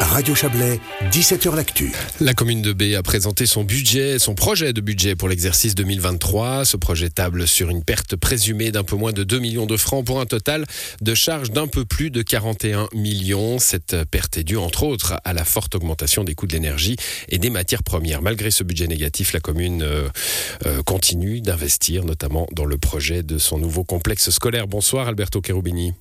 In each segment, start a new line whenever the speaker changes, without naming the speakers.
Radio Chablais, 17h L'Actu.
La commune de B a présenté son budget, son projet de budget pour l'exercice 2023. Ce projet table sur une perte présumée d'un peu moins de 2 millions de francs pour un total de charges d'un peu plus de 41 millions. Cette perte est due entre autres à la forte augmentation des coûts de l'énergie et des matières premières. Malgré ce budget négatif, la commune euh, euh, continue d'investir, notamment dans le projet de son nouveau complexe scolaire. Bonsoir Alberto Cherubini.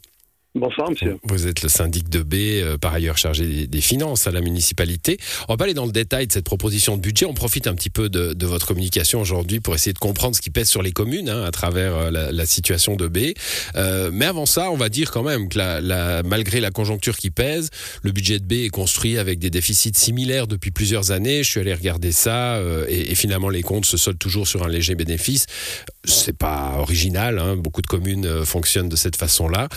Bonsoir, monsieur.
Vous êtes le syndic de B, euh, par ailleurs chargé des, finances à la municipalité. On va pas aller dans le détail de cette proposition de budget. On profite un petit peu de, votre communication aujourd'hui pour essayer de comprendre ce qui pèse sur les communes hein, à travers euh, la, situation de B. Euh, mais avant ça, on va dire quand même que la, malgré la conjoncture qui pèse, le budget de B est construit avec des déficits similaires depuis plusieurs années. Je suis allé regarder ça et, finalement les comptes se soldent toujours sur un léger bénéfice. C'est pas original. Hein. Beaucoup de communes fonctionnent de cette façon-là.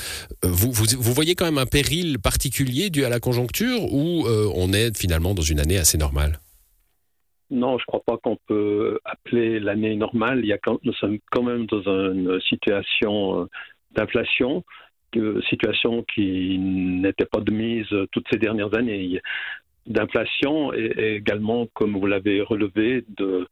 Vous, vous, voyez quand même un péril particulier dû à la conjoncture ou euh, on est finalement dans une année assez normale?
Non, je ne crois pas qu'on peut appeler l'année normale. Il y a, nous sommes quand même dans une situation euh, d'inflation, situation qui n'était pas de mise toutes ces dernières années. D'inflation et également, comme vous l'avez relevé, de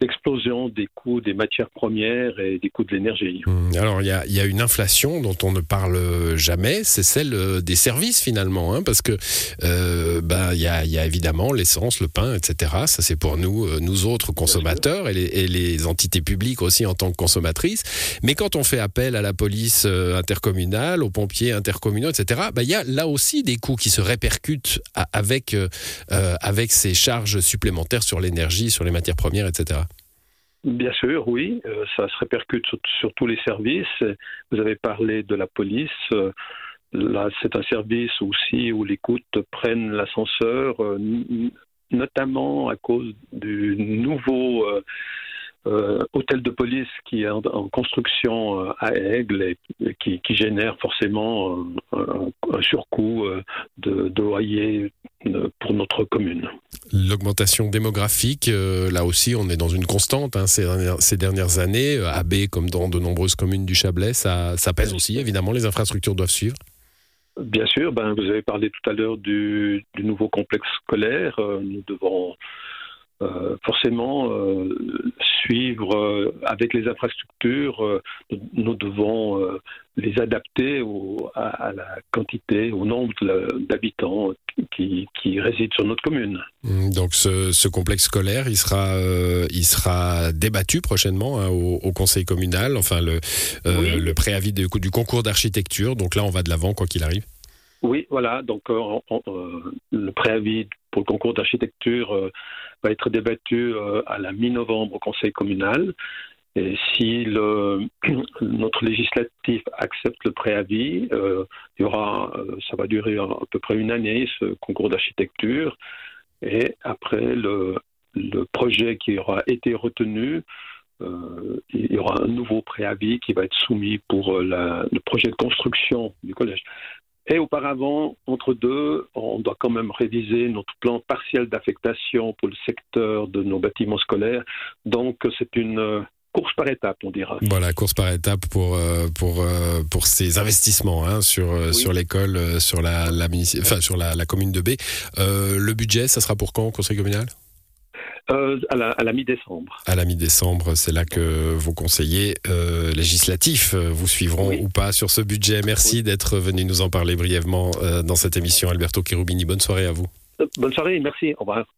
l'explosion des coûts des matières premières et des coûts de l'énergie.
Mmh. Alors il y a, y a, une inflation dont on ne parle jamais, c'est celle euh, des services finalement, hein, parce que euh, ben, il y, a, y, a, évidemment l'essence, le pain, etc. Ça c'est pour nous, euh, nous autres consommateurs et les, et les, entités publiques aussi en tant que consommatrices. Mais quand on fait appel à la police euh, intercommunale, aux pompiers intercommunaux, etc., ben, il y a là aussi des coûts qui se répercutent avec, euh, avec ces charges supplémentaires sur l'énergie, sur les matières premières, etc.
Bien sûr, oui, euh, ça se répercute sur, tous les services. Vous avez parlé de la police. Euh, là, c'est un service aussi où les coûts prennent l'ascenseur, euh, notamment à cause du nouveau hôtel de police qui est en, construction à Aigle et, qui, génère forcément un, surcoût de, loyer pour notre commune.
L'augmentation démographique, là aussi, on est dans une constante hein, ces, dernières, années. À B, comme dans de nombreuses communes du Chablais, ça, pèse aussi. Évidemment, les infrastructures doivent suivre.
Bien sûr, ben, vous avez parlé tout à l'heure du, du, nouveau complexe scolaire. Nous devons euh, forcément euh, suivre euh, avec les infrastructures, nous devons les adapter à, la quantité, au nombre d'habitants qui, résident sur notre commune.
Mmh, donc ce, complexe scolaire, il sera, il sera débattu prochainement hein, au, conseil communal, enfin le, le préavis du concours d'architecture. Donc là, on va de l'avant quoi qu'il arrive.
Oui, voilà. Donc, le préavis pour le concours d'architecture va être débattu euh, à la mi-novembre au Conseil communal. Et si notre législatif accepte le préavis, euh, il y aura, euh, ça va durer à, peu près une année, ce concours d'architecture. Et après, le, projet qui aura été retenu, il y aura un nouveau préavis qui va être soumis pour le projet de construction du collège. Et auparavant, entre deux, on doit quand même réviser notre plan partiel d'affectation pour le secteur de nos bâtiments scolaires. Donc, c'est une euh, course par étapes, on dira.
Voilà, course par étapes pour euh, pour euh, pour ces investissements hein, sur sur l'école, sur la, la enfin, sur la, la, commune de B. le budget, ça sera pour quand au conseil communal?
Euh, à la, mi-décembre.
À la mi-décembre, c'est là que vos conseillers euh, législatifs euh, vous suivront ou pas sur ce budget. Merci d'être venu nous en parler brièvement dans cette émission. Alberto Cherubini, bonne soirée à vous.
Bonne soirée, merci. Au revoir.